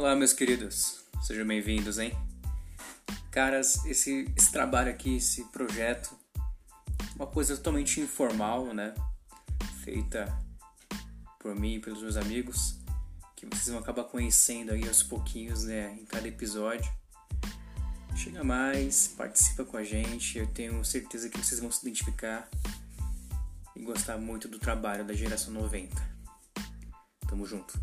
Olá, meus queridos, sejam bem-vindos, hein? Caras, esse, esse trabalho aqui, esse projeto, uma coisa totalmente informal, né? Feita por mim e pelos meus amigos, que vocês vão acabar conhecendo aí aos pouquinhos, né? Em cada episódio. Chega mais, participa com a gente, eu tenho certeza que vocês vão se identificar e gostar muito do trabalho da geração 90. Tamo junto.